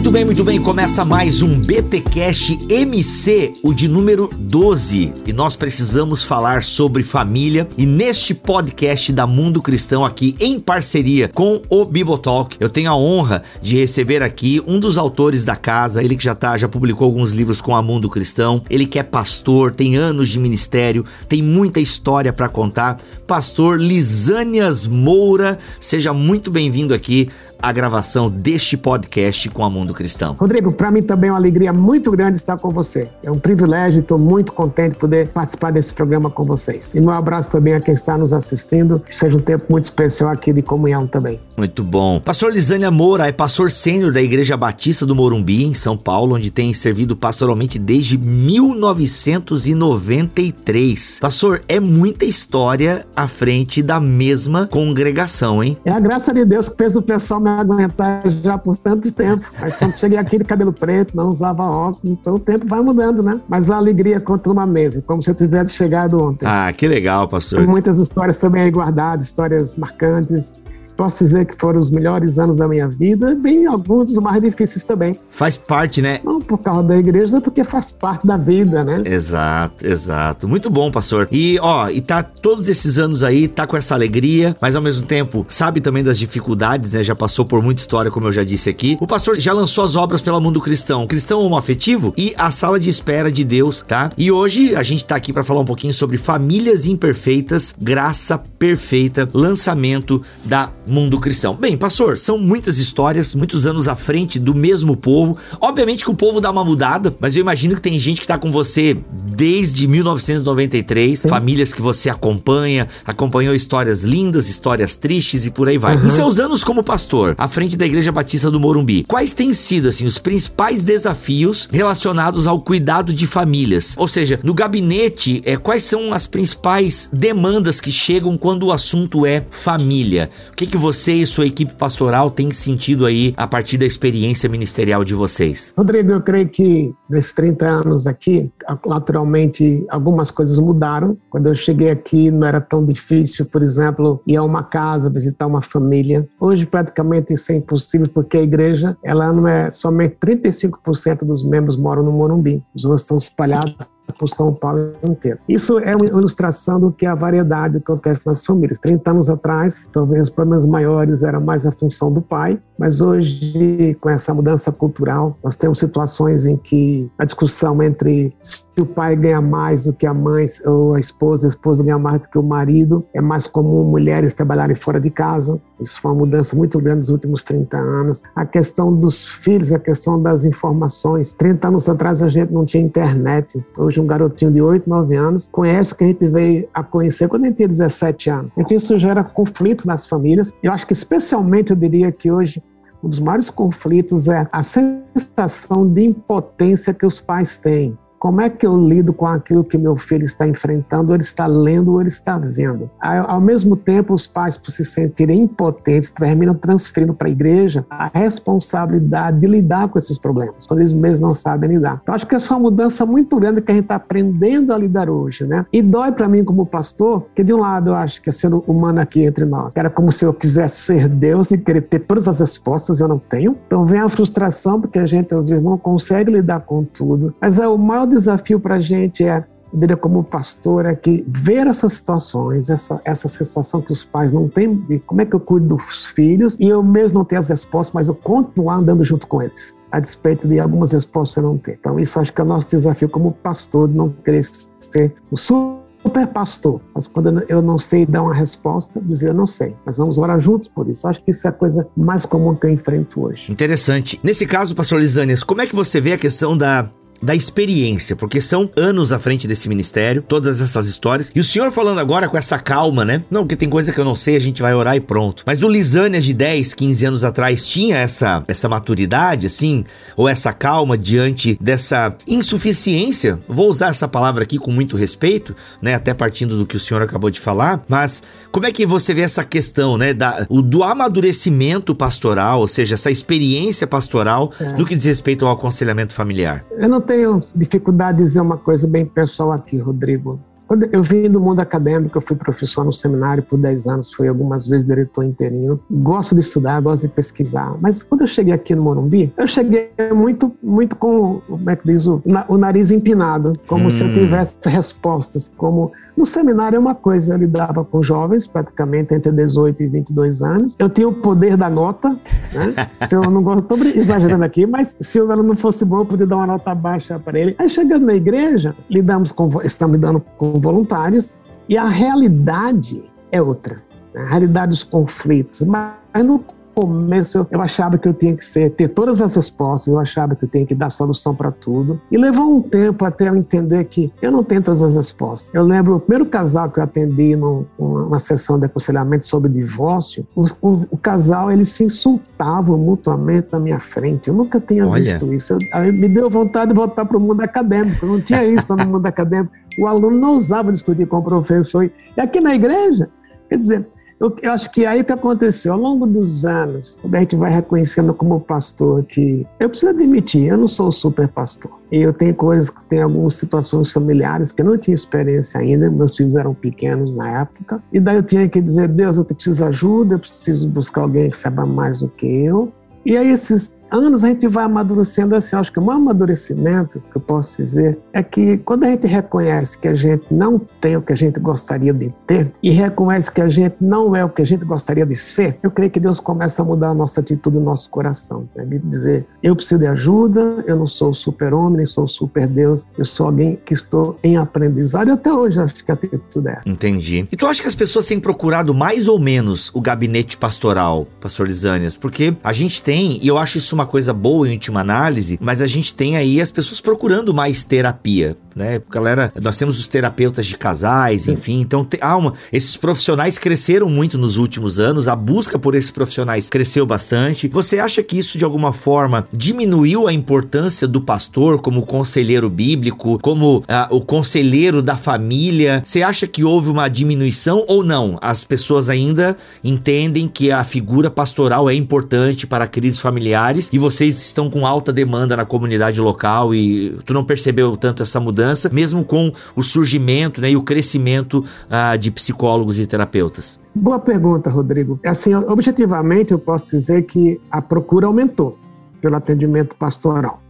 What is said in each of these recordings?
Muito bem, muito bem. Começa mais um BT Cash MC, o de número 12. E nós precisamos falar sobre família. E neste podcast da Mundo Cristão, aqui em parceria com o Bibotalk, eu tenho a honra de receber aqui um dos autores da casa, ele que já tá, já publicou alguns livros com a Mundo Cristão. Ele que é pastor, tem anos de ministério, tem muita história para contar. Pastor Lisânias Moura, seja muito bem-vindo aqui à gravação deste podcast com a Mundo cristão. Rodrigo, para mim também é uma alegria muito grande estar com você. É um privilégio e estou muito contente de poder participar desse programa com vocês. E um abraço também a quem está nos assistindo. Que seja um tempo muito especial aqui de comunhão também. Muito bom. Pastor Lisânia Moura é pastor sênior da Igreja Batista do Morumbi, em São Paulo, onde tem servido pastoralmente desde 1993. Pastor, é muita história à frente da mesma congregação, hein? É a graça de Deus que fez o pessoal me aguentar já por tanto tempo. Mas quando cheguei aqui de cabelo preto, não usava óculos, então o tempo vai mudando, né? Mas a alegria continua a mesma, como se eu tivesse chegado ontem. Ah, que legal, pastor. muitas histórias também aí guardadas, histórias marcantes posso dizer que foram os melhores anos da minha vida, bem alguns dos mais difíceis também. Faz parte, né? Não por causa da igreja, é porque faz parte da vida, né? Exato, exato. Muito bom, pastor. E ó, e tá todos esses anos aí, tá com essa alegria, mas ao mesmo tempo sabe também das dificuldades, né? Já passou por muita história, como eu já disse aqui. O pastor já lançou as obras pela Mundo Cristão, Cristão Homoafetivo e a Sala de Espera de Deus, tá? E hoje a gente tá aqui para falar um pouquinho sobre famílias imperfeitas, graça perfeita, lançamento da mundo cristão. Bem, pastor, são muitas histórias, muitos anos à frente do mesmo povo. Obviamente que o povo dá uma mudada, mas eu imagino que tem gente que tá com você desde 1993, Sim. famílias que você acompanha, acompanhou histórias lindas, histórias tristes e por aí vai. Uhum. Em seus anos como pastor, à frente da Igreja Batista do Morumbi, quais têm sido assim os principais desafios relacionados ao cuidado de famílias? Ou seja, no gabinete, é, quais são as principais demandas que chegam quando o assunto é família? O que, que você e sua equipe pastoral têm sentido aí a partir da experiência ministerial de vocês? Rodrigo, eu creio que nesses 30 anos aqui, naturalmente, algumas coisas mudaram. Quando eu cheguei aqui, não era tão difícil, por exemplo, ir a uma casa, visitar uma família. Hoje, praticamente, isso é impossível, porque a igreja, ela não é somente 35% dos membros moram no Morumbi. Os outros estão espalhados por São Paulo inteiro. Isso é uma ilustração do que a variedade acontece nas famílias. 30 anos atrás, talvez os problemas maiores eram mais a função do pai, mas hoje, com essa mudança cultural, nós temos situações em que a discussão entre o pai ganha mais do que a mãe ou a esposa, a esposa ganha mais do que o marido, é mais comum mulheres trabalharem fora de casa. Isso foi uma mudança muito grande nos últimos 30 anos. A questão dos filhos, a questão das informações. 30 anos atrás a gente não tinha internet. Hoje um garotinho de 8, 9 anos conhece o que a gente veio a conhecer quando a gente tinha 17 anos. Então isso gera conflitos nas famílias. Eu acho que especialmente eu diria que hoje um dos maiores conflitos é a sensação de impotência que os pais têm. Como é que eu lido com aquilo que meu filho está enfrentando, ou ele está lendo, ou ele está vendo? Ao mesmo tempo, os pais, por se sentirem impotentes, terminam transferindo para a igreja a responsabilidade de lidar com esses problemas, quando eles mesmos não sabem lidar. Então, acho que é uma mudança muito grande que a gente está aprendendo a lidar hoje, né? E dói para mim, como pastor, que de um lado eu acho que é sendo humano aqui entre nós, era como se eu quisesse ser Deus e querer ter todas as respostas, eu não tenho. Então, vem a frustração, porque a gente às vezes não consegue lidar com tudo. Mas é o maior desafio para a gente é, diria como pastor, é que ver essas situações, essa, essa sensação que os pais não têm de como é que eu cuido dos filhos e eu mesmo não tenho as respostas, mas eu continuar andando junto com eles, a despeito de algumas respostas eu não ter. Então, isso acho que é o nosso desafio como pastor, de não querer ser o super pastor, mas quando eu não sei dar uma resposta, dizer eu não sei. Nós vamos orar juntos por isso. Acho que isso é a coisa mais comum que eu enfrento hoje. Interessante. Nesse caso, pastor Lisânias, como é que você vê a questão da da experiência, porque são anos à frente desse ministério, todas essas histórias. E o senhor falando agora com essa calma, né? Não, porque tem coisa que eu não sei, a gente vai orar e pronto. Mas o Lisânia de 10, 15 anos atrás tinha essa, essa maturidade, assim, ou essa calma diante dessa insuficiência. Vou usar essa palavra aqui com muito respeito, né? Até partindo do que o senhor acabou de falar. Mas como é que você vê essa questão, né? Da, o, do amadurecimento pastoral, ou seja, essa experiência pastoral é. no que diz respeito ao aconselhamento familiar? Eu não tenho dificuldade de dizer uma coisa bem pessoal aqui, Rodrigo. Quando eu vim do mundo acadêmico, eu fui professor no seminário por 10 anos, fui algumas vezes diretor interino. Gosto de estudar, gosto de pesquisar. Mas quando eu cheguei aqui no Morumbi, eu cheguei muito, muito com, como é que diz, o, o nariz empinado, como hum. se eu hum. tivesse respostas, como no seminário é uma coisa, eu lidava com jovens, praticamente entre 18 e 22 anos. Eu tinha o poder da nota, né? se eu não estou exagerando aqui, mas se o aluno não fosse bom, eu podia dar uma nota baixa para ele. Aí chegando na igreja, lidamos com, estamos lidando com voluntários e a realidade é outra. Né? A realidade dos conflitos. Mas no começo eu, eu achava que eu tinha que ser, ter todas as respostas, eu achava que eu tinha que dar solução para tudo. E levou um tempo até eu entender que eu não tenho todas as respostas. Eu lembro o primeiro casal que eu atendi numa uma sessão de aconselhamento sobre divórcio, o, o, o, casal eles se insultavam mutuamente na minha frente. Eu nunca tinha Olha. visto isso. Eu, me deu vontade de voltar para o mundo acadêmico. Eu não tinha isso no mundo acadêmico. O aluno não usava discutir com o professor. E aqui na igreja, quer dizer, eu, eu, acho que aí o que aconteceu, ao longo dos anos, a gente vai reconhecendo como pastor que eu preciso admitir, eu não sou super pastor. E eu tenho coisas, tem algumas situações familiares que eu não tinha experiência ainda, meus filhos eram pequenos na época. E daí eu tinha que dizer, Deus, eu preciso de ajuda, eu preciso buscar alguém que saiba mais do que eu. E aí esses anos a gente vai amadurecendo assim. Acho que o maior amadurecimento que eu posso dizer é que quando a gente reconhece que a gente não tem o que a gente gostaria de ter e reconhece que a gente não é o que a gente gostaria de ser, eu creio que Deus começa a mudar a nossa atitude, o nosso coração. Né? De dizer, eu preciso de ajuda, eu não sou super-homem, nem sou super-deus, eu sou alguém que estou em aprendizado e até hoje acho que a atitude é essa. Entendi. E tu acha que as pessoas têm procurado mais ou menos o gabinete pastoral, pastor Lisânias? Porque a gente tem, e eu acho isso uma coisa boa em última análise, mas a gente tem aí as pessoas procurando mais terapia, né? Galera, nós temos os terapeutas de casais, Sim. enfim, então te, há uma, esses profissionais cresceram muito nos últimos anos, a busca por esses profissionais cresceu bastante. Você acha que isso de alguma forma diminuiu a importância do pastor como conselheiro bíblico, como ah, o conselheiro da família? Você acha que houve uma diminuição ou não? As pessoas ainda entendem que a figura pastoral é importante para crises familiares e vocês estão com alta demanda na comunidade local e tu não percebeu tanto essa mudança, mesmo com o surgimento né, e o crescimento ah, de psicólogos e terapeutas? Boa pergunta, Rodrigo. Assim, objetivamente, eu posso dizer que a procura aumentou pelo atendimento pastoral.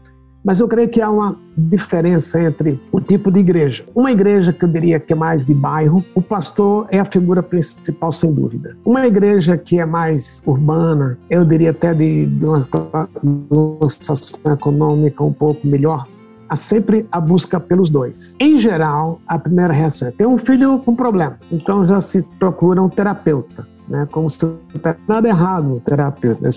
Mas eu creio que há uma diferença entre o tipo de igreja. Uma igreja que eu diria que é mais de bairro, o pastor é a figura principal, sem dúvida. Uma igreja que é mais urbana, eu diria até de, de, uma, de uma situação econômica um pouco melhor, há sempre a busca pelos dois. Em geral, a primeira reação é: tem um filho com problema, então já se procura um terapeuta né, como se nada errado o terapeuta.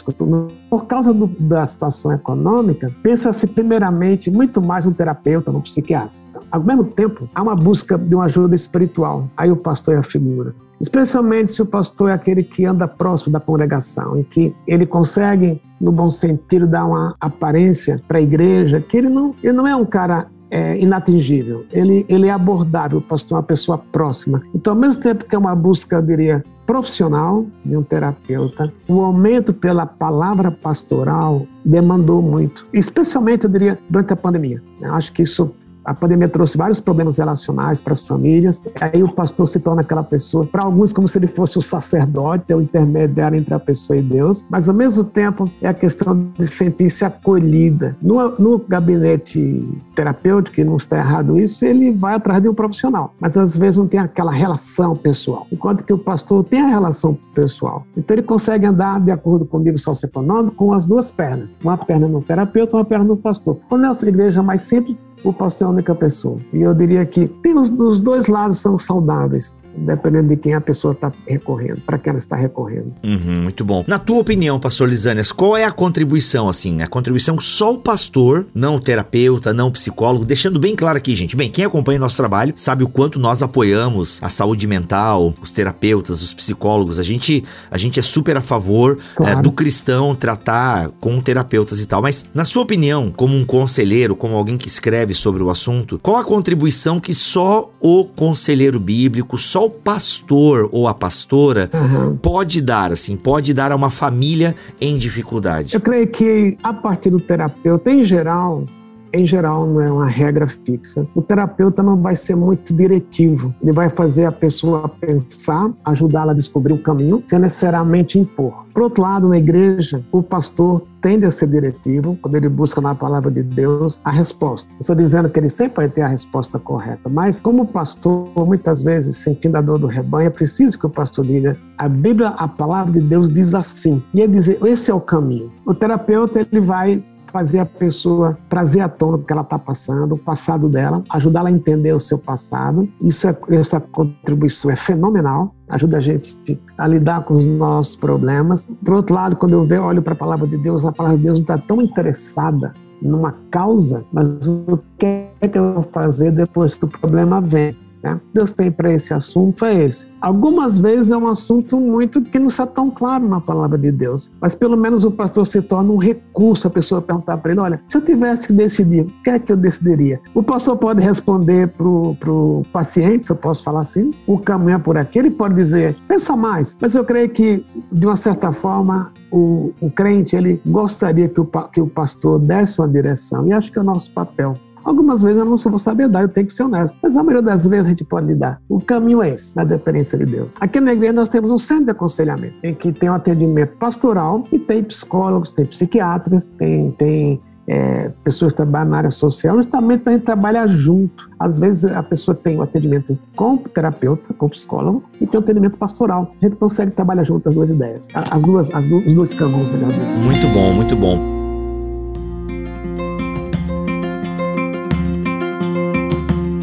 Por causa do, da situação econômica, pensa-se primeiramente muito mais no terapeuta, no psiquiatra. Ao mesmo tempo, há uma busca de uma ajuda espiritual. Aí o pastor é a figura. Especialmente se o pastor é aquele que anda próximo da congregação, em que ele consegue, no bom sentido, dar uma aparência para a igreja, que ele não, ele não é um cara é, inatingível, ele, ele é abordável, o pastor é uma pessoa próxima. Então, ao mesmo tempo que é uma busca, eu diria, profissional de um terapeuta, o aumento pela palavra pastoral demandou muito, especialmente, eu diria, durante a pandemia. Eu acho que isso a pandemia trouxe vários problemas relacionais para as famílias. Aí o pastor se torna aquela pessoa, para alguns, como se ele fosse o sacerdote, é o intermediário entre a pessoa e Deus, mas ao mesmo tempo é a questão de sentir-se acolhida. No, no gabinete terapêutico, e não está errado isso, ele vai atrás de um profissional, mas às vezes não tem aquela relação pessoal, enquanto que o pastor tem a relação pessoal. Então ele consegue andar de acordo com o nível socioeconômico com as duas pernas, uma perna no terapeuta, uma perna no pastor. Quando é a igreja mais simples, o pastor é a única pessoa. E eu diria que tem os, os dois lados são saudáveis. Dependendo de quem a pessoa está recorrendo, para quem ela está recorrendo. Uhum, muito bom. Na tua opinião, pastor Lisânias, qual é a contribuição, assim? A contribuição só o pastor, não o terapeuta, não o psicólogo, deixando bem claro aqui, gente. Bem, quem acompanha nosso trabalho sabe o quanto nós apoiamos a saúde mental, os terapeutas, os psicólogos. A gente, a gente é super a favor claro. é, do cristão tratar com terapeutas e tal. Mas, na sua opinião, como um conselheiro, como alguém que escreve sobre o assunto, qual a contribuição que só o conselheiro bíblico, só o pastor ou a pastora uhum. pode dar, assim, pode dar a uma família em dificuldade? Eu creio que a partir do terapeuta, em geral, em geral, não é uma regra fixa. O terapeuta não vai ser muito diretivo. Ele vai fazer a pessoa pensar, ajudá-la a descobrir o caminho, sem necessariamente impor. Por outro lado, na igreja, o pastor tende a ser diretivo quando ele busca na palavra de Deus a resposta. estou dizendo que ele sempre vai ter a resposta correta, mas como pastor, muitas vezes, sentindo a dor do rebanho, é preciso que o pastor diga: a Bíblia, a palavra de Deus diz assim. E ele dizer: esse é o caminho. O terapeuta, ele vai fazer a pessoa trazer à tona o que ela está passando, o passado dela, ajudá-la a entender o seu passado. Isso é, essa contribuição é fenomenal, ajuda a gente a lidar com os nossos problemas. Por outro lado, quando eu olho para a palavra de Deus, a palavra de Deus está tão interessada numa causa, mas o que é que eu vou fazer depois que o problema vem? Né? Deus tem para esse assunto é esse. Algumas vezes é um assunto muito que não está tão claro na palavra de Deus, mas pelo menos o pastor se torna um recurso a pessoa perguntar para ele: olha, se eu tivesse que decidir, o que é que eu decidiria? O pastor pode responder para o paciente, se eu posso falar assim, o caminho é por aqui. Ele pode dizer: pensa mais, mas eu creio que de uma certa forma o, o crente ele gostaria que o, que o pastor desse uma direção e acho que é o nosso papel. Algumas vezes eu não sou saber dar, eu tenho que ser honesto. Mas a maioria das vezes a gente pode lidar. O caminho é esse, na dependência de Deus. Aqui na igreja nós temos um centro de aconselhamento, em que tem um atendimento pastoral e tem psicólogos, tem psiquiatras, tem, tem é, pessoas que trabalham na área social, justamente para a gente trabalhar junto. Às vezes a pessoa tem o um atendimento com o terapeuta, com o psicólogo, e tem o um atendimento pastoral. A gente consegue trabalhar junto as duas ideias, as duas, as duas os dois caminhos, melhor dizendo. Muito bom, muito bom.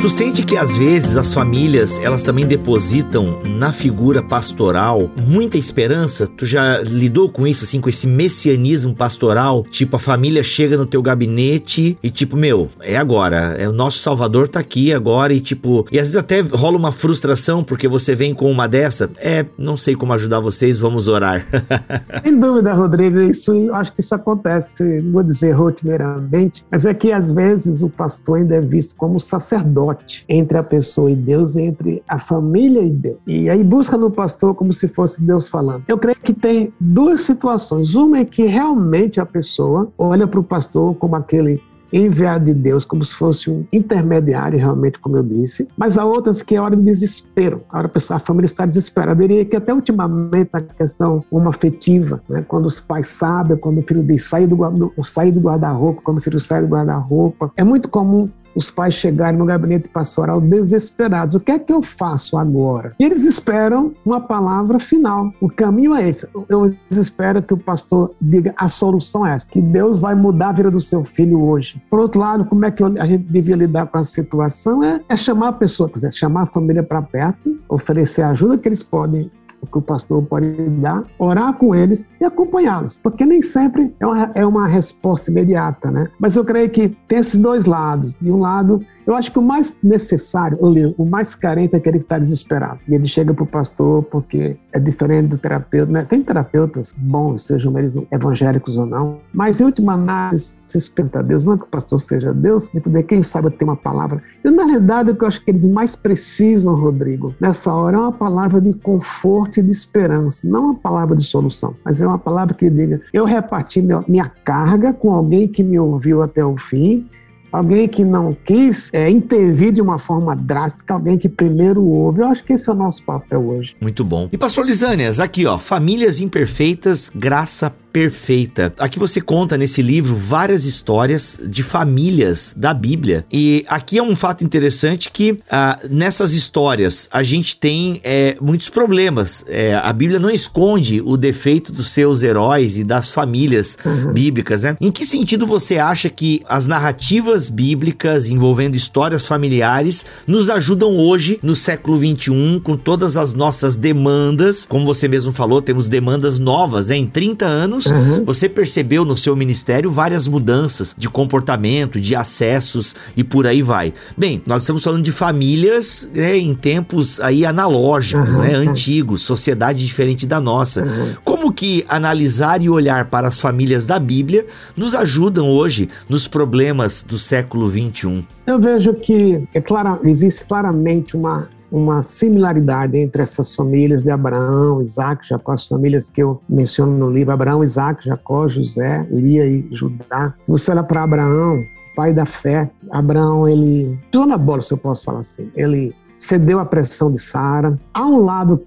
Tu sente que às vezes as famílias elas também depositam na figura pastoral muita esperança? Tu já lidou com isso assim, com esse messianismo pastoral? Tipo, a família chega no teu gabinete e tipo, meu, é agora, é o nosso Salvador tá aqui agora e tipo, e às vezes até rola uma frustração porque você vem com uma dessa, é, não sei como ajudar vocês, vamos orar. Sem dúvida, Rodrigo, isso acho que isso acontece, vou dizer rotineiramente, mas é que às vezes o pastor ainda é visto como sacerdote entre a pessoa e Deus, entre a família e Deus. E aí busca no pastor como se fosse Deus falando. Eu creio que tem duas situações. Uma é que realmente a pessoa olha para o pastor como aquele enviado de Deus, como se fosse um intermediário, realmente, como eu disse. Mas há outras que é hora de desespero. A, hora a família está desesperada. Eu diria que até ultimamente a questão uma afetiva, né? quando os pais sabem, quando o filho diz sair do, sair do guarda-roupa, quando o filho sai do guarda-roupa. É muito comum os pais chegarem no gabinete pastoral desesperados. O que é que eu faço agora? E eles esperam uma palavra final. O caminho é esse. Eu espero que o pastor diga a solução é essa, que Deus vai mudar a vida do seu filho hoje. Por outro lado, como é que a gente devia lidar com a situação? É, é chamar a pessoa, quiser chamar a família para perto, oferecer a ajuda que eles podem que o pastor pode dar, orar com eles e acompanhá-los, porque nem sempre é uma, é uma resposta imediata, né? Mas eu creio que tem esses dois lados. De um lado, eu acho que o mais necessário, o mais carente é aquele que está desesperado. E ele chega para o pastor porque é diferente do terapeuta. Né? Tem terapeutas bons, sejam eles evangélicos ou não, mas em última análise, se espenta a Deus, não que o pastor seja Deus, e poder, quem sabe, ter uma palavra. E na realidade, o que eu acho que eles mais precisam, Rodrigo, nessa hora é uma palavra de conforto e de esperança, não uma palavra de solução, mas é uma palavra que diga: eu reparti minha carga com alguém que me ouviu até o fim alguém que não quis é, intervir de uma forma drástica, alguém que primeiro ouve. Eu acho que esse é o nosso papel hoje. Muito bom. E pastor Lisânias, aqui ó, famílias imperfeitas, graça perfeita. Aqui você conta nesse livro várias histórias de famílias da Bíblia. E aqui é um fato interessante que ah, nessas histórias a gente tem é, muitos problemas. É, a Bíblia não esconde o defeito dos seus heróis e das famílias uhum. bíblicas, né? Em que sentido você acha que as narrativas bíblicas envolvendo histórias familiares nos ajudam hoje, no século 21, com todas as nossas demandas? Como você mesmo falou, temos demandas novas, né? Em 30 anos, uhum. você percebeu no seu ministério várias mudanças de comportamento, de acessos e por aí vai. Bem, nós estamos falando de famílias né, em tempos aí analógicos, uhum. né? Antigos, sociedade diferente da nossa. Uhum. Como que analisar e olhar para as famílias da Bíblia nos ajudam hoje nos problemas do século 21? Eu vejo que é clara, existe claramente uma uma similaridade entre essas famílias de Abraão, Isaac, Jacó, as famílias que eu menciono no livro, Abraão, Isaac, Jacó, José, Lia e Judá. Se você olha para Abraão, pai da fé, Abraão, ele pisou na bola, se eu posso falar assim. Ele cedeu à pressão de Sara. Há um lado,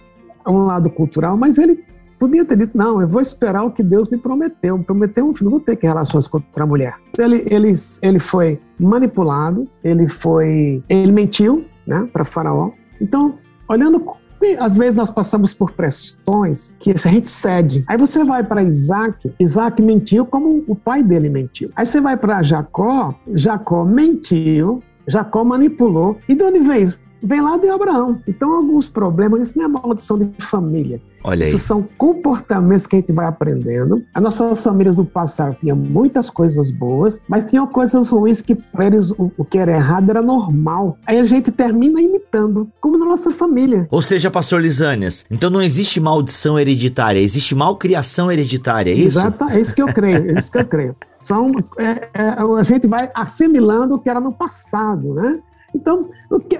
um lado cultural, mas ele podia ter dito, não, eu vou esperar o que Deus me prometeu. Me prometeu um filho, vou ter que relações com outra mulher. Ele, ele, ele foi manipulado, ele foi, ele mentiu, né, para Faraó. Então, olhando às vezes nós passamos por pressões que a gente cede. Aí você vai para Isaac, Isaac mentiu como o pai dele mentiu. Aí você vai para Jacó, Jacó mentiu, Jacó manipulou. E de onde veio? Vem lá de Abraão. Então, alguns problemas, isso não é maldição de família. Olha aí. Isso são comportamentos que a gente vai aprendendo. As nossas famílias do passado tinham muitas coisas boas, mas tinham coisas ruins que para eles o, o que era errado era normal. Aí a gente termina imitando, como na nossa família. Ou seja, pastor Lisânias, então não existe maldição hereditária, existe malcriação hereditária, é isso? Exato, é isso que eu creio, é isso que eu creio. São, é, é, a gente vai assimilando o que era no passado, né? Então,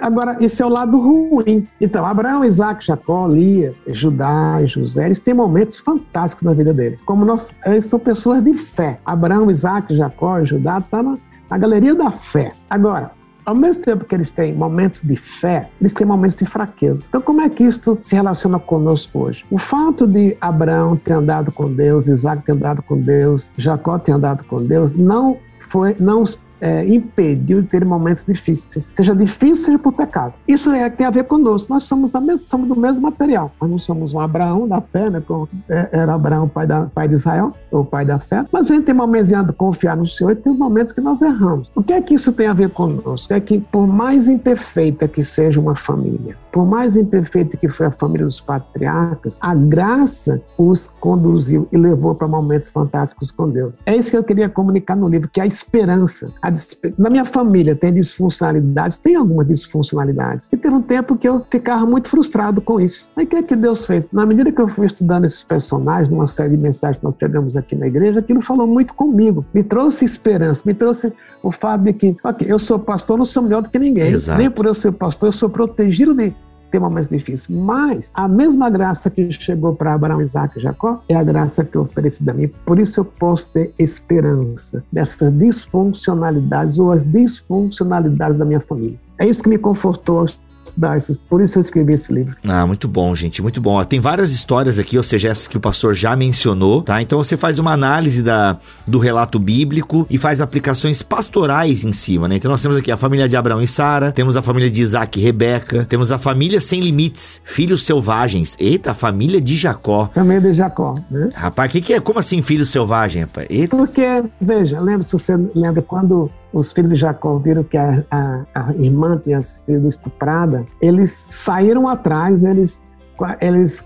agora, esse é o lado ruim. Então, Abraão, Isaac, Jacó, Lia, Judá e José, eles têm momentos fantásticos na vida deles. Como nós, eles são pessoas de fé. Abraão, Isaac, Jacó e Judá estão tá na, na galeria da fé. Agora, ao mesmo tempo que eles têm momentos de fé, eles têm momentos de fraqueza. Então, como é que isso se relaciona conosco hoje? O fato de Abraão ter andado com Deus, Isaac ter andado com Deus, Jacó ter andado com Deus, não foi, não é, impediu de ter momentos difíceis, seja difícil, seja por pecado. Isso é, tem a ver conosco. Nós somos, mesma, somos do mesmo material. Nós não somos um Abraão da fé, né? Como é, era Abraão, pai, da, pai de Israel, ou pai da fé. Mas a gente tem momentos de confiar no Senhor e tem momentos que nós erramos. O que é que isso tem a ver conosco? É que, por mais imperfeita que seja uma família, por mais imperfeita que foi a família dos patriarcas, a graça os conduziu e levou para momentos fantásticos com Deus. É isso que eu queria comunicar no livro, que é a esperança. A na minha família tem disfuncionalidades, tem algumas disfuncionalidades. E teve um tempo que eu ficava muito frustrado com isso. Aí o que é que Deus fez? Na medida que eu fui estudando esses personagens, numa série de mensagens que nós pegamos aqui na igreja, aquilo falou muito comigo. Me trouxe esperança, me trouxe o fato de que, ok, eu sou pastor, não sou melhor do que ninguém. Exato. Nem por eu ser pastor, eu sou protegido de ter momentos difíceis. Mas a mesma graça que chegou para Abraão, Isaac e Jacó é a graça que eu ofereço a mim. Por isso eu posso ter esperança dessas disfuncionalidades ou as disfuncionalidades da minha família. É isso que me confortou estudar isso. Por isso eu escrevi esse livro. Ah, muito bom, gente, muito bom. Tem várias histórias aqui, ou seja, essas que o pastor já mencionou, tá? Então você faz uma análise da, do relato bíblico e faz aplicações pastorais em cima, né? Então nós temos aqui a família de Abraão e Sara, temos a família de Isaac e Rebeca, temos a família sem limites, filhos selvagens. Eita, a família de Jacó. Família de Jacó, né? Rapaz, o que, que é? Como assim filho selvagem, rapaz? Eita. Porque, veja, lembra se você lembra quando os filhos de Jacó viram que a, a, a irmã tinha sido estuprada, eles saíram atrás, eles eles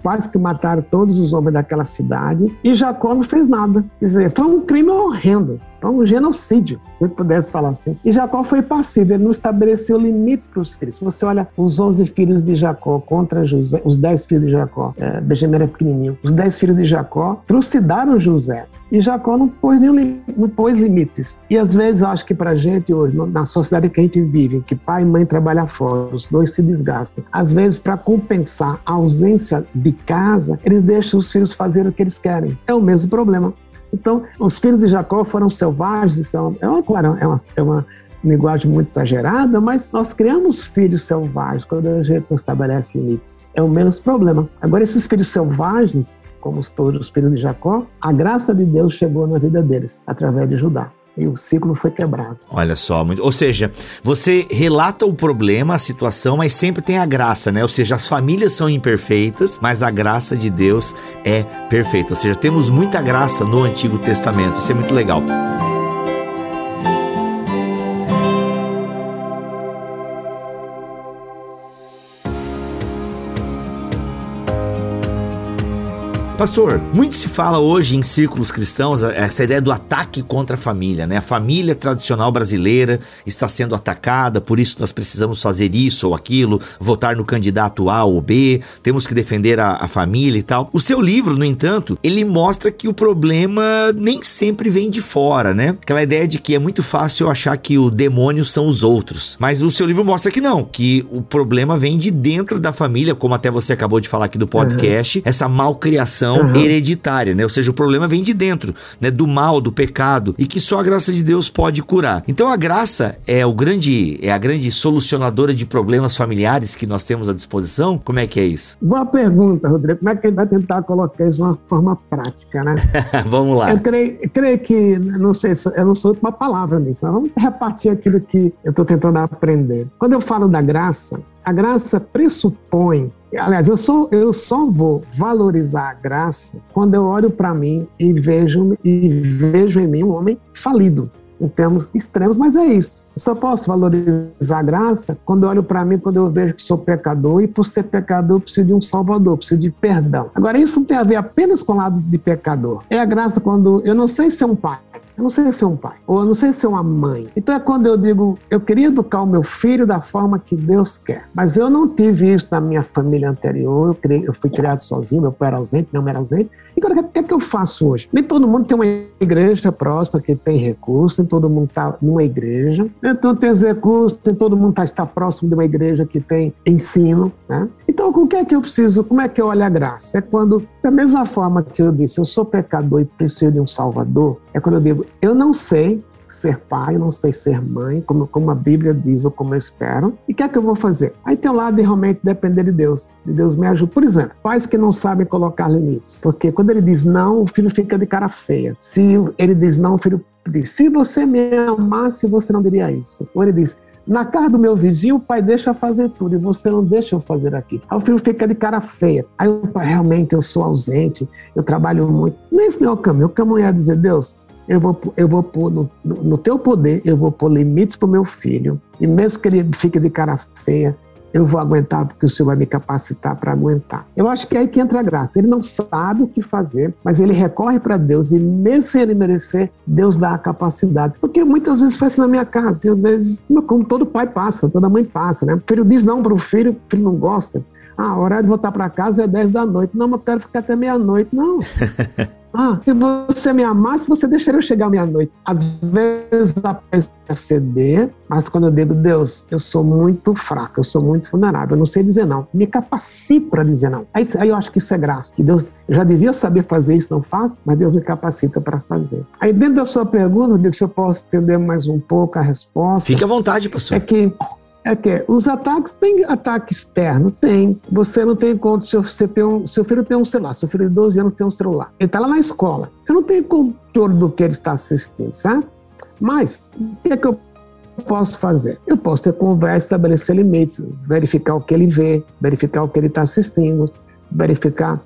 quase que mataram todos os homens daquela cidade e Jacó não fez nada. Quer dizer, foi um crime horrendo. Então, um genocídio, se pudesse falar assim. E Jacó foi passivo, ele não estabeleceu limites para os filhos. Se você olha os 11 filhos de Jacó contra José, os 10 filhos de Jacó, é, Benjamim era pequenininho, os 10 filhos de Jacó trucidaram José. E Jacó não pôs, nenhum, não pôs limites. E às vezes, eu acho que para a gente hoje, na sociedade que a gente vive, que pai e mãe trabalham fora, os dois se desgastam, às vezes, para compensar a ausência de casa, eles deixam os filhos fazer o que eles querem. É o mesmo problema. Então, os filhos de Jacó foram selvagens, é, uma, claro, é uma, é uma linguagem muito exagerada, mas nós criamos filhos selvagens quando a gente não estabelece limites. É o menos problema. Agora, esses filhos selvagens, como todos os filhos de Jacó, a graça de Deus chegou na vida deles através de Judá e o ciclo foi quebrado. Olha só, ou seja, você relata o problema, a situação, mas sempre tem a graça, né? Ou seja, as famílias são imperfeitas, mas a graça de Deus é perfeita. Ou seja, temos muita graça no Antigo Testamento. Isso é muito legal. Pastor, muito se fala hoje em círculos cristãos essa ideia do ataque contra a família, né? A família tradicional brasileira está sendo atacada, por isso nós precisamos fazer isso ou aquilo, votar no candidato A ou B, temos que defender a, a família e tal. O seu livro, no entanto, ele mostra que o problema nem sempre vem de fora, né? Aquela ideia de que é muito fácil achar que o demônio são os outros. Mas o seu livro mostra que não, que o problema vem de dentro da família, como até você acabou de falar aqui do podcast, uhum. essa malcriação uhum. hereditária, né? Ou seja, o problema vem de dentro, né? Do mal, do pecado, e que só a graça de Deus pode curar. Então a graça é o grande, é a grande solucionadora de problemas familiares que nós temos à disposição. Como é que é isso? Boa pergunta, Rodrigo. Como é que a gente vai tentar colocar isso de uma forma prática, né? vamos lá. Eu creio, creio que, não sei, eu não sou uma palavra nisso, mas vamos repartir aquilo que eu estou tentando aprender. Quando eu falo da graça, a graça pressupõe Aliás, eu só, eu só vou valorizar a graça quando eu olho para mim e vejo, e vejo em mim um homem falido, em termos extremos, mas é isso. Eu só posso valorizar a graça quando eu olho para mim, quando eu vejo que sou pecador, e por ser pecador eu preciso de um salvador, preciso de perdão. Agora, isso não tem a ver apenas com o lado de pecador. É a graça quando eu não sei ser um pai, eu não sei ser um pai, ou eu não sei ser uma mãe. Então é quando eu digo, eu queria educar o meu filho da forma que Deus quer, mas eu não tive isso na minha família anterior, eu, criei, eu fui criado sozinho, meu pai era ausente, minha mãe era ausente. E agora, o que é que eu faço hoje? Nem todo mundo tem uma igreja próxima que tem recurso, todo mundo está numa igreja, então tem recursos, nem todo mundo tá, está próximo de uma igreja que tem ensino, né? Então, o que é que eu preciso? Como é que eu olho a graça? É quando, da mesma forma que eu disse, eu sou pecador e preciso de um Salvador, é quando eu digo, eu não sei ser pai, não sei ser mãe, como, como a Bíblia diz ou como eu espero. E o que é que eu vou fazer? Aí tem o lado de realmente depender de Deus. De Deus me ajuda. Por exemplo, pais que não sabem colocar limites. Porque quando ele diz não, o filho fica de cara feia. Se ele diz não, o filho diz: Se você me amasse, você não diria isso. Ou ele diz: na casa do meu vizinho, o pai deixa fazer tudo e você não deixa eu fazer aqui. Aí o filho fica de cara feia. Aí o pai, realmente, eu sou ausente, eu trabalho muito. Não é esse não é o caminho. O caminho é dizer, Deus, eu vou, eu vou pôr no, no teu poder, eu vou pôr limites para o meu filho. E mesmo que ele fique de cara feia, eu vou aguentar porque o Senhor vai me capacitar para aguentar. Eu acho que é aí que entra a graça. Ele não sabe o que fazer, mas ele recorre para Deus e mesmo sem ele merecer, Deus dá a capacidade. Porque muitas vezes assim na minha casa, tem às vezes, como todo pai passa, toda mãe passa, né? O filho diz não para o filho, o filho não gosta. Ah, a hora de voltar para casa é 10 da noite. Não, mas eu quero ficar até meia-noite. Não. Ah, se você me amasse, você deixaria eu chegar meia-noite. Às vezes a pessoa ceder, mas quando eu digo, Deus, eu sou muito fraco, eu sou muito vulnerável, eu não sei dizer não. Me capacite para dizer não. Aí, aí, eu acho que isso é graça. Que Deus já devia saber fazer isso, não faz, mas Deus me capacita para fazer. Aí dentro da sua pergunta, eu digo se eu posso entender mais um pouco a resposta. Fique à vontade, pastor. É que é que os ataques têm ataque externo? Tem. Você não tem conta, seu, você tem um, seu filho tem um celular, seu filho de 12 anos tem um celular. Ele está lá na escola. Você não tem controle do que ele está assistindo, sabe? Mas, o que é que eu posso fazer? Eu posso ter conversa, estabelecer limites, verificar o que ele vê, verificar o que ele está assistindo, verificar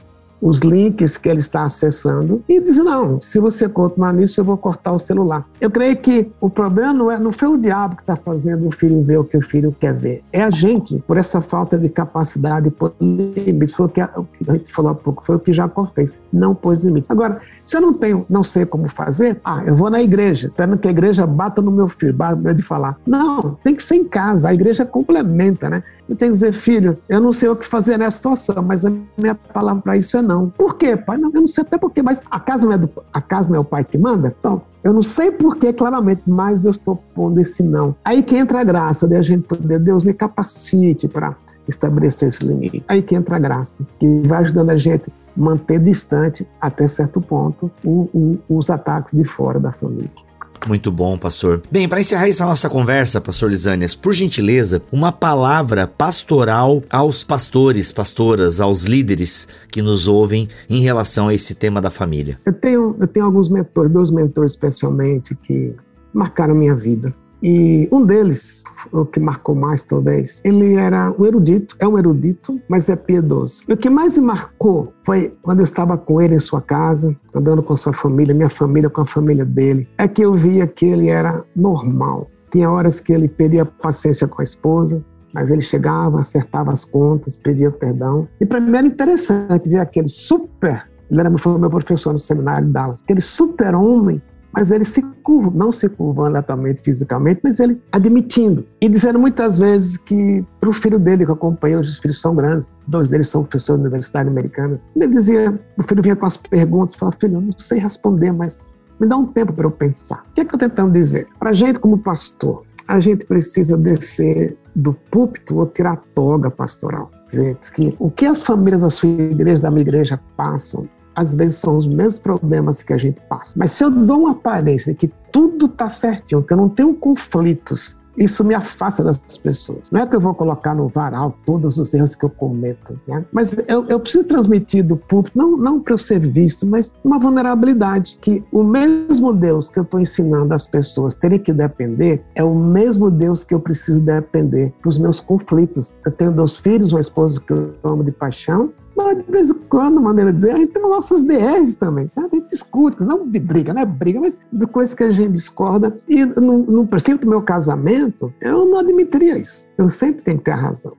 os links que ele está acessando e diz: não, se você continuar nisso, eu vou cortar o celular. Eu creio que o problema não, é, não foi o diabo que está fazendo o filho ver o que o filho quer ver. É a gente, por essa falta de capacidade, por limites. Foi o que a, a gente falou há pouco, foi o que Jacó fez. Não pôs limites. Agora, se eu não tenho, não sei como fazer, ah, eu vou na igreja, esperando que a igreja bata no meu filho, bata de falar. Não, tem que ser em casa, a igreja complementa, né? Eu tenho que dizer, filho, eu não sei o que fazer nessa situação, mas a minha palavra para isso é não. Por quê, pai? Não, eu não sei até por quê, mas a casa não é, do, a casa não é o pai que manda? Então, eu não sei por que claramente, mas eu estou pondo esse não. Aí que entra a graça de a gente poder, Deus me capacite para estabelecer esse limite. Aí que entra a graça, que vai ajudando a gente manter distante, até certo ponto, o, o, os ataques de fora da família. Muito bom, pastor. Bem, para encerrar essa nossa conversa, pastor Lisânias, por gentileza, uma palavra pastoral aos pastores, pastoras, aos líderes que nos ouvem em relação a esse tema da família. Eu tenho, eu tenho alguns mentores, dois mentores especialmente, que marcaram minha vida. E um deles, o que marcou mais talvez, ele era um erudito, é um erudito, mas é piedoso. E o que mais me marcou foi quando eu estava com ele em sua casa, andando com sua família, minha família com a família dele, é que eu via que ele era normal. Tinha horas que ele perdia paciência com a esposa, mas ele chegava, acertava as contas, pedia perdão. E para mim era interessante ver aquele super, ele era, foi meu professor no seminário de Dallas, aquele super homem mas ele se curva, não se curvando atualmente fisicamente, mas ele admitindo e dizendo muitas vezes que para o filho dele, que eu acompanhei, os filhos são grandes, dois deles são professores da Universidade Americana, ele dizia, o filho vinha com as perguntas, falava, filho, eu não sei responder, mas me dá um tempo para eu pensar. O que é que eu tentando dizer? Para a gente como pastor, a gente precisa descer do púlpito ou tirar a toga pastoral. Dizer que o que as famílias da sua igreja, da minha igreja, passam às vezes são os mesmos problemas que a gente passa. Mas se eu dou uma aparência de que tudo está certinho, que eu não tenho conflitos, isso me afasta das pessoas. Não é que eu vou colocar no varal todos os erros que eu cometo, né? mas eu, eu preciso transmitir do público, não, não para eu ser visto, mas uma vulnerabilidade, que o mesmo Deus que eu estou ensinando as pessoas terem que depender, é o mesmo Deus que eu preciso depender para os meus conflitos. Eu tenho dois filhos, uma esposa que eu amo de paixão, mas de vez em quando, maneira de dizer, a gente tem nossos DRs também, sabe? A gente discute, não de briga, não é briga, mas de coisas que a gente discorda. E no, no princípio do meu casamento, eu não admitiria isso. Eu sempre tenho que ter a razão.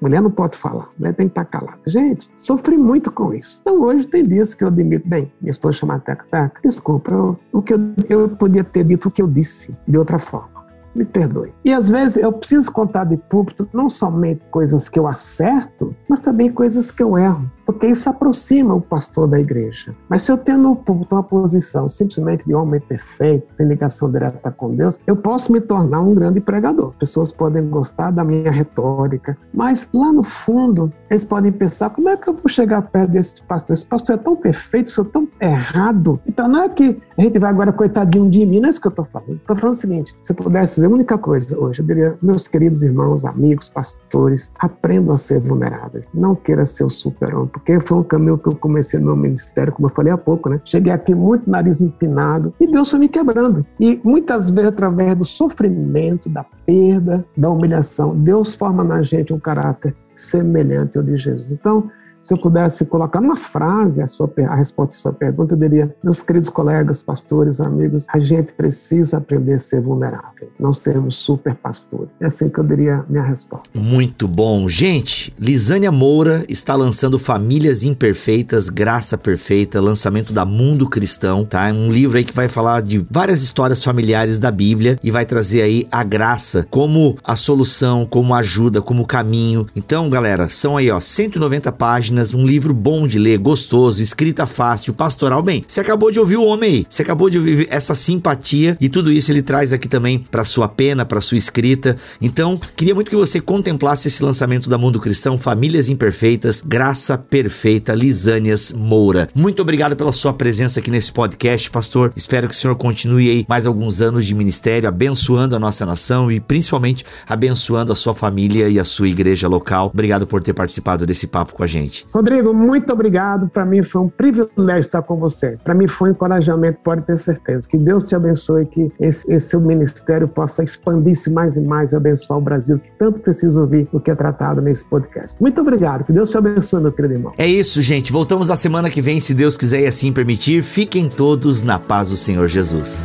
Mulher não pode falar, mulher tem que estar calada. Gente, sofri muito com isso. Então hoje tem dias que eu admito, bem, minha esposa chama Teca, Teca, desculpa, eu, o que eu, eu podia ter dito o que eu disse de outra forma me perdoe. E às vezes eu preciso contar de púlpito não somente coisas que eu acerto, mas também coisas que eu erro porque isso aproxima o pastor da igreja. Mas se eu tenho no púlpito uma posição simplesmente de homem perfeito, tem ligação direta com Deus, eu posso me tornar um grande pregador. Pessoas podem gostar da minha retórica, mas lá no fundo eles podem pensar: como é que eu vou chegar perto desse pastor? Esse pastor é tão perfeito, sou tão errado. Então não é que a gente vai agora, coitadinho de mim, não é isso que eu estou falando. Estou falando o seguinte: se eu pudesse dizer a única coisa hoje, eu diria, meus queridos irmãos, amigos, pastores, aprendam a ser vulneráveis. Não queira ser o super-homem porque foi um caminho que eu comecei no meu ministério, como eu falei há pouco, né? Cheguei aqui muito nariz empinado e Deus foi me quebrando. E muitas vezes, através do sofrimento, da perda, da humilhação, Deus forma na gente um caráter semelhante ao de Jesus. Então, se eu pudesse colocar numa frase a, sua, a resposta à sua pergunta, eu diria: meus queridos colegas, pastores, amigos, a gente precisa aprender a ser vulnerável, não sermos super pastores. É assim que eu diria minha resposta. Muito bom. Gente, Lisânia Moura está lançando Famílias Imperfeitas, Graça Perfeita, lançamento da Mundo Cristão, tá? Um livro aí que vai falar de várias histórias familiares da Bíblia e vai trazer aí a graça como a solução, como ajuda, como caminho. Então, galera, são aí, ó, 190 páginas páginas, um livro bom de ler, gostoso, escrita fácil, pastoral. Bem, você acabou de ouvir o homem aí, você acabou de ouvir essa simpatia e tudo isso ele traz aqui também para sua pena, para sua escrita. Então, queria muito que você contemplasse esse lançamento da Mundo Cristão, Famílias Imperfeitas, Graça Perfeita, Lisânias Moura. Muito obrigado pela sua presença aqui nesse podcast, pastor. Espero que o senhor continue aí mais alguns anos de ministério, abençoando a nossa nação e principalmente abençoando a sua família e a sua igreja local. Obrigado por ter participado desse papo com a Rodrigo, muito obrigado. Para mim foi um privilégio estar com você. Para mim foi um encorajamento, pode ter certeza. Que Deus te abençoe, que esse, esse seu ministério possa expandir-se mais e mais e abençoar o Brasil, que tanto precisa ouvir o que é tratado nesse podcast. Muito obrigado. Que Deus te abençoe, meu querido irmão. É isso, gente. Voltamos na semana que vem, se Deus quiser e assim permitir. Fiquem todos na paz do Senhor Jesus.